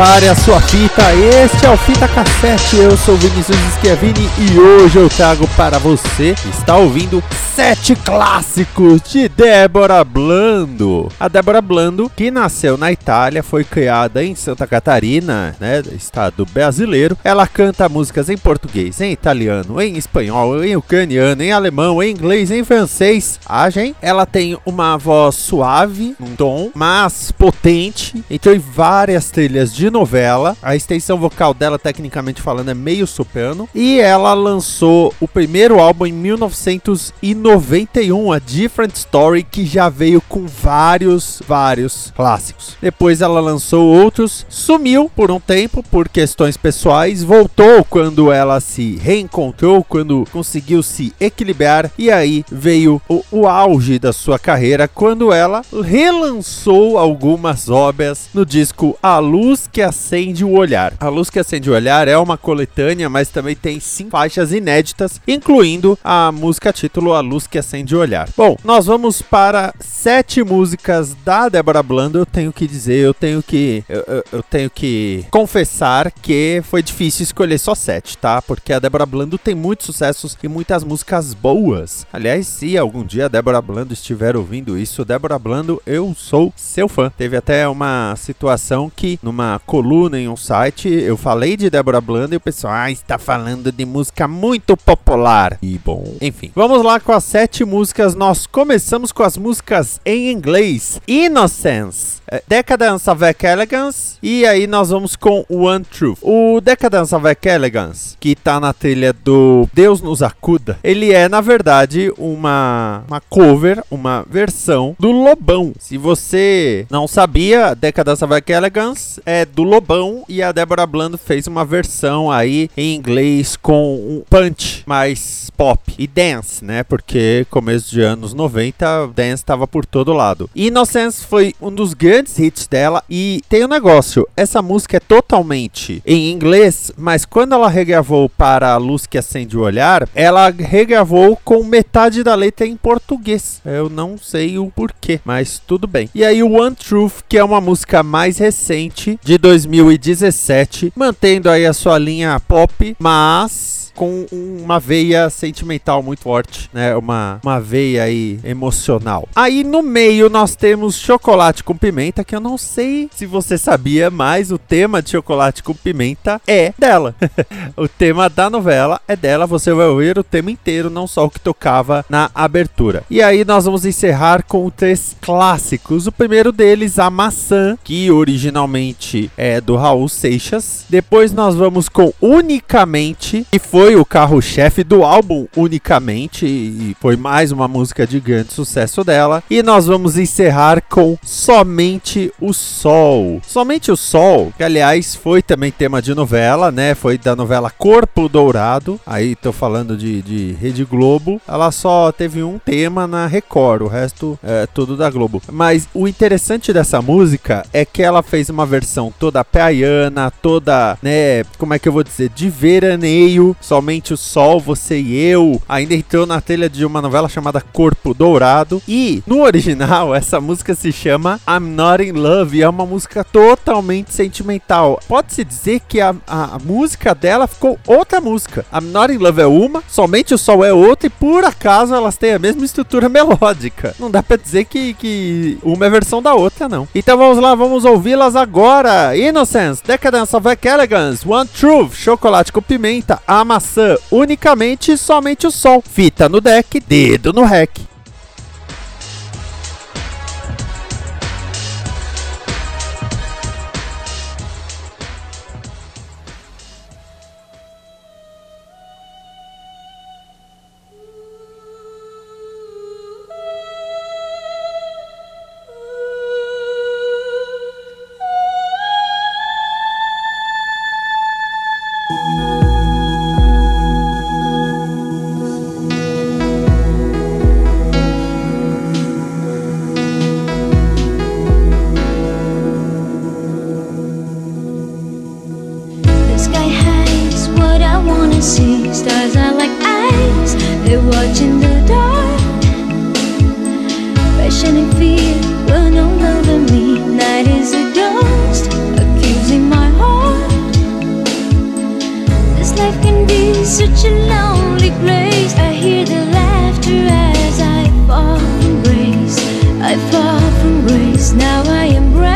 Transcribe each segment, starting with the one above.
Prepare a sua fita, este é o Fita Cassete, eu sou Vinicius Schiavini e hoje eu trago para você, está ouvindo sete clássicos de Débora Blando. A Débora Blando, que nasceu na Itália, foi criada em Santa Catarina, né, estado brasileiro. Ela canta músicas em português, em italiano, em espanhol, em ucraniano, em alemão, em inglês, em francês. Agem. Ela tem uma voz suave, um tom, mas potente, entrou em várias trilhas de novela. A extensão vocal dela, tecnicamente falando, é meio soprano. E ela lançou o primeiro álbum em 1991, a Different Story, que já veio com vários, vários clássicos. Depois ela lançou outros, sumiu por um tempo por questões pessoais, voltou quando ela se reencontrou, quando conseguiu se equilibrar. E aí veio o, o auge da sua carreira, quando ela relançou algumas obras no disco A Luz Luz que Acende o Olhar. A Luz que Acende o Olhar é uma coletânea, mas também tem cinco faixas inéditas, incluindo a música título A Luz que Acende o Olhar. Bom, nós vamos para sete músicas da Débora Blando. Eu tenho que dizer, eu tenho que, eu, eu, eu tenho que confessar que foi difícil escolher só sete, tá? Porque a Débora Blando tem muitos sucessos e muitas músicas boas. Aliás, se algum dia a Débora Blando estiver ouvindo isso, Débora Blando, eu sou seu fã. Teve até uma situação que numa coluna em um site, eu falei de Débora Blando e o pessoal, ah, está falando de música muito popular. E bom, enfim. Vamos lá com as sete músicas. Nós começamos com as músicas em inglês. Innocence. É, Decadence avec Elegance e aí nós vamos com One Truth. O Decadence avec Elegance, que tá na trilha do Deus nos acuda, ele é na verdade uma, uma cover, uma versão do Lobão. Se você não sabia, Decadence avec Elegance é do Lobão e a Débora Blando fez uma versão aí em inglês com um punch mais pop e dance, né? Porque começo de anos 90, dance estava por todo lado. Innocence foi um dos grandes hits dela e tem um negócio, essa música é totalmente em inglês, mas quando ela regravou para A Luz que Acende o Olhar, ela regravou com metade da letra em português. Eu não sei o porquê, mas tudo bem. E aí o One Truth, que é uma música mais recente de 2017, mantendo aí a sua linha pop, mas com uma veia sentimental muito forte, né? Uma, uma veia aí emocional. Aí no meio nós temos chocolate com pimenta, que eu não sei se você sabia, mas o tema de chocolate com pimenta é dela. o tema da novela é dela, você vai ouvir o tema inteiro, não só o que tocava na abertura. E aí nós vamos encerrar com três clássicos. O primeiro deles, a maçã, que originalmente é do Raul Seixas. Depois nós vamos com Unicamente, que foi o carro-chefe do álbum unicamente e foi mais uma música de grande sucesso dela. E nós vamos encerrar com Somente o Sol. Somente o Sol, que aliás foi também tema de novela, né? Foi da novela Corpo Dourado. Aí tô falando de, de Rede Globo. Ela só teve um tema na Record, o resto é tudo da Globo. Mas o interessante dessa música é que ela fez uma versão toda praiana, toda, né, como é que eu vou dizer, de veraneio, somente o sol, você e eu. Ainda entrou na telha de uma novela chamada Corpo Dourado. E no original, essa música se chama I'm Not in Love e é uma música totalmente sentimental. Pode-se dizer que a, a, a música dela ficou outra música. I'm Not in Love é uma, somente o sol é outra e por acaso elas têm a mesma estrutura melódica. Não dá pra dizer que, que uma é versão da outra, não. Então vamos lá, vamos ouvi-las agora. Innocence, Decadence of Elegance, One Truth, Chocolate com Pimenta, A Maçã, Unicamente e Somente o Sol. Fita no deck, dedo no rec. embrace. Now I embrace.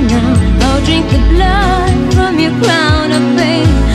now I'll drink the blood from your crown of pain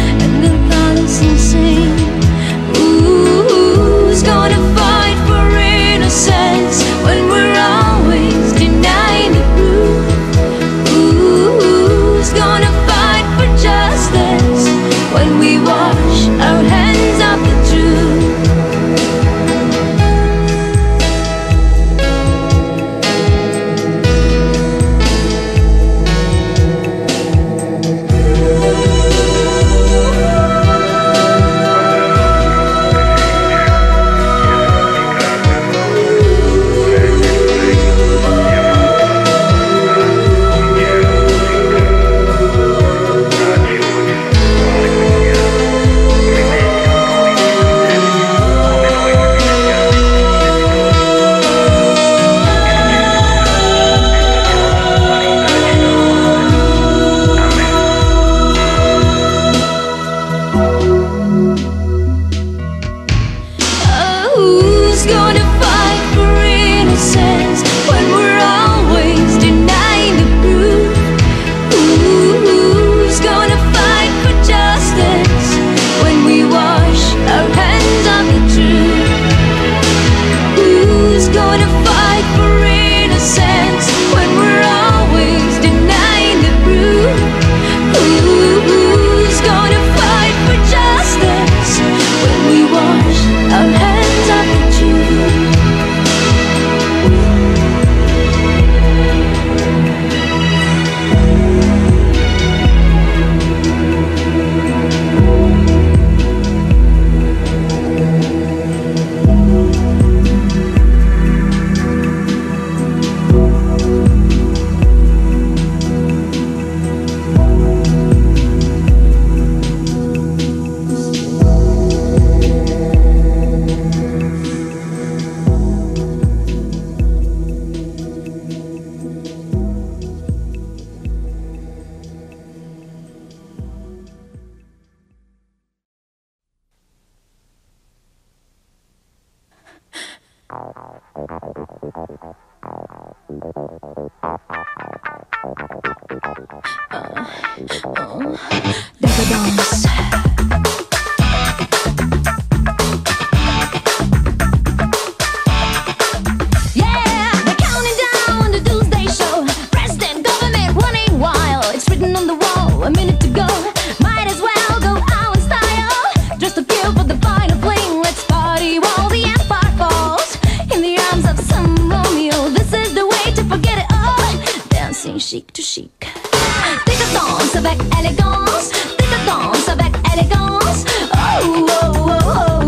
chic to chic. Avec élégance, décadence avec élégance. Oh, oh, oh, oh.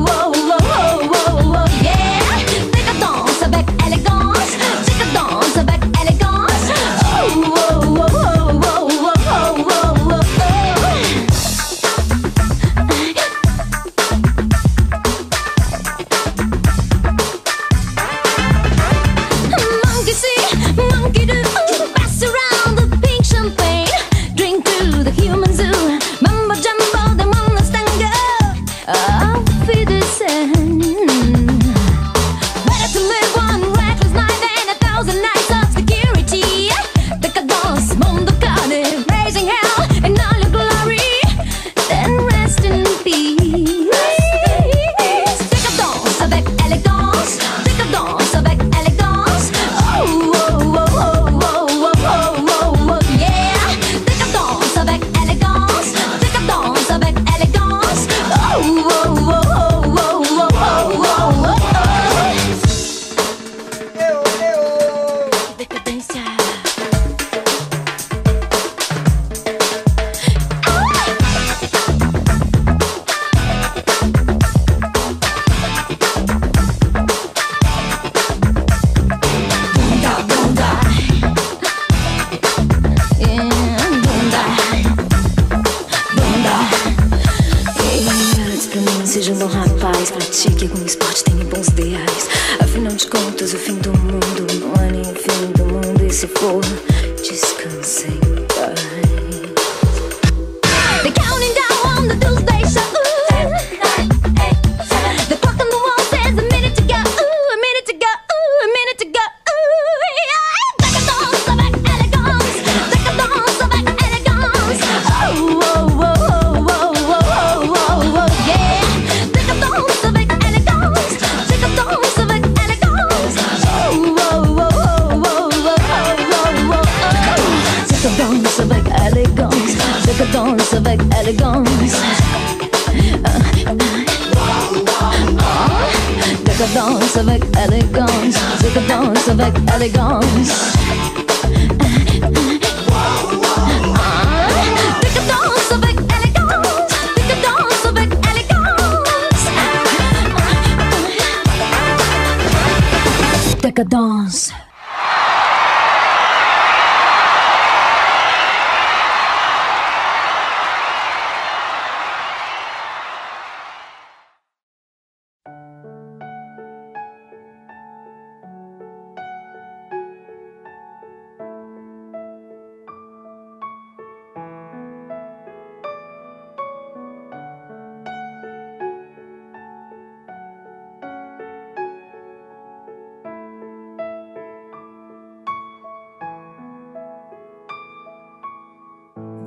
they gone.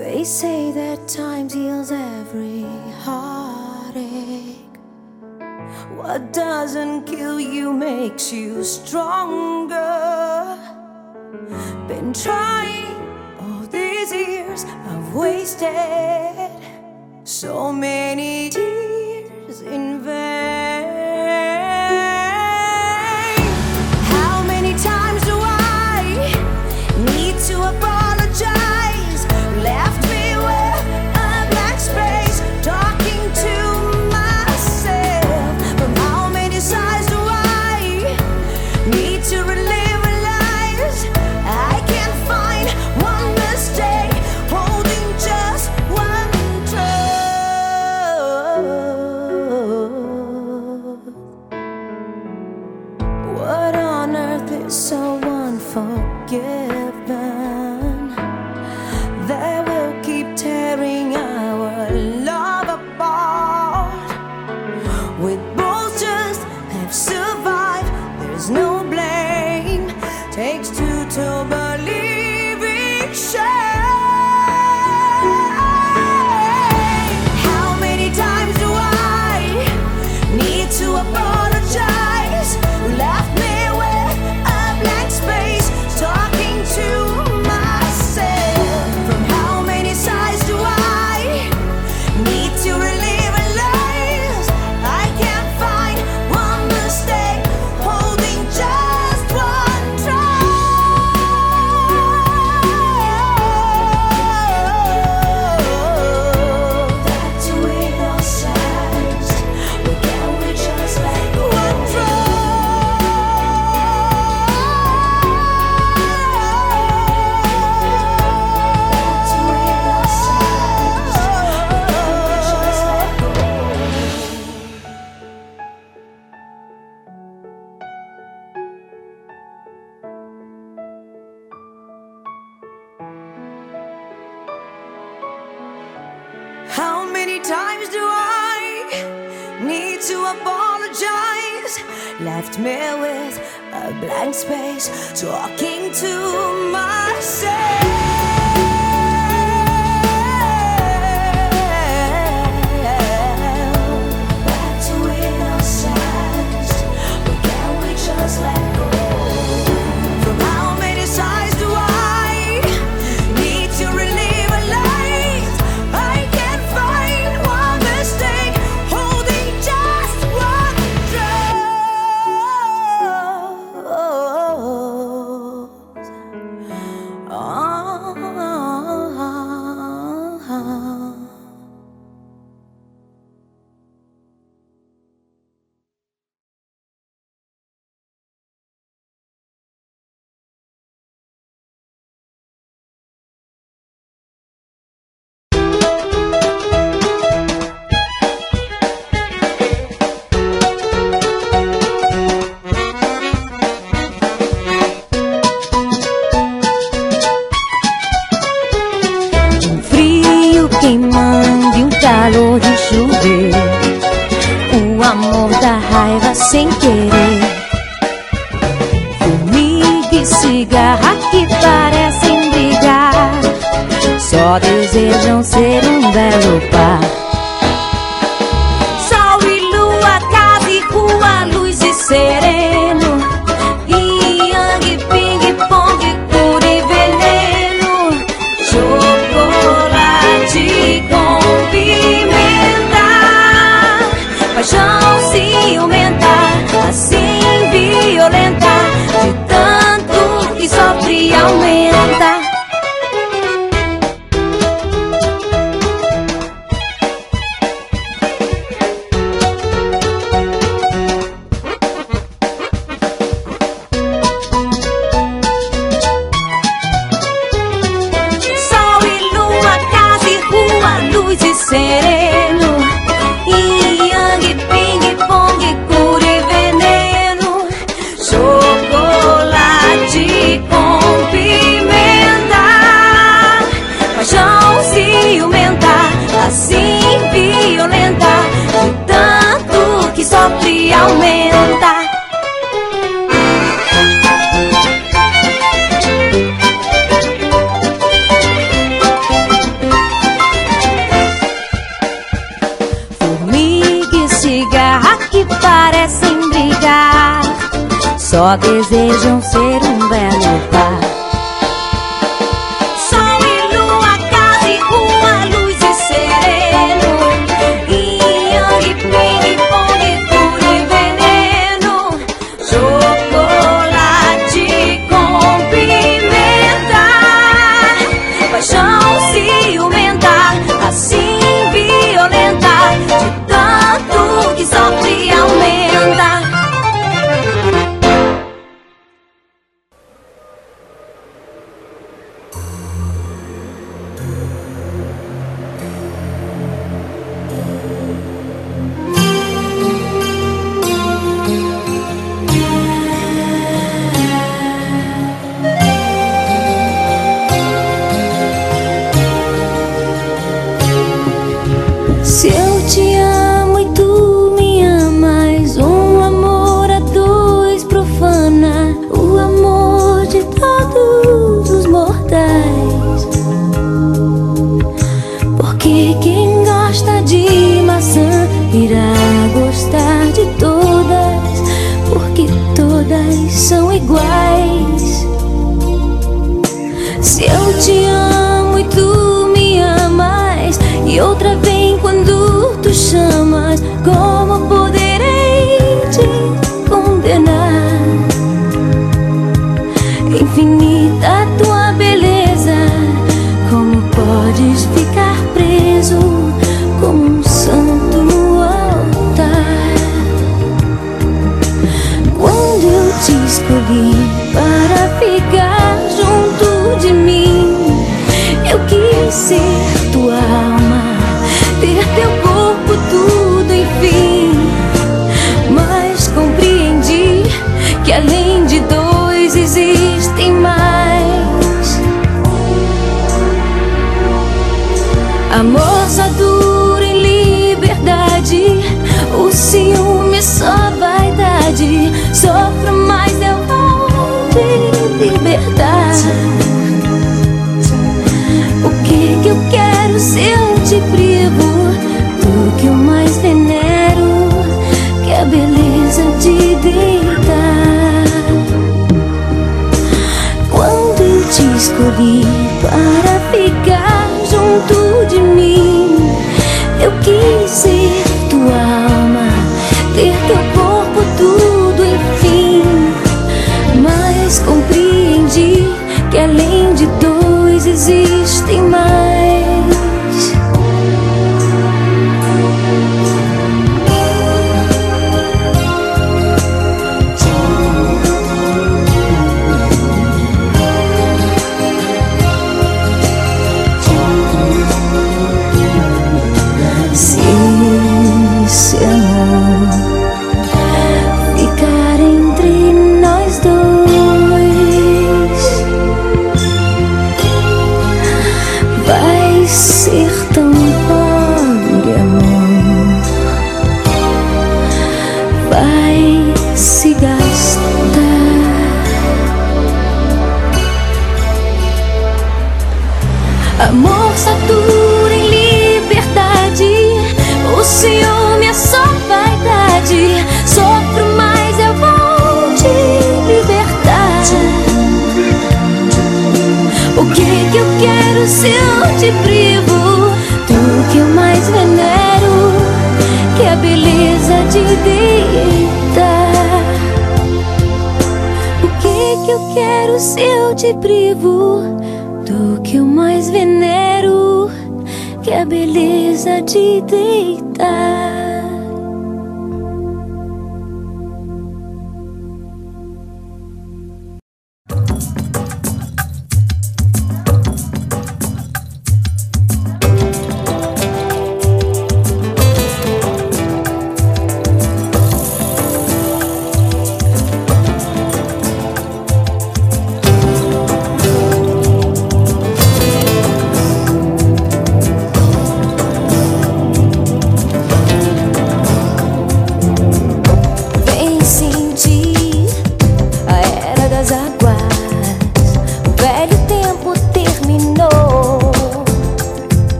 They say that time heals every heartache. What doesn't kill you makes you stronger. Been trying all these years, I've wasted so many space, talking to myself. Só desejam ser um belo par. Só desejam ser um belo escolhi para ficar junto de mim. Eu quis ser tua alma, ter teu corpo, tudo enfim. Mas compreendi que além de dois existem mais. acredita O que que eu quero se eu te privo Do que eu mais venero Que é a beleza de deitar?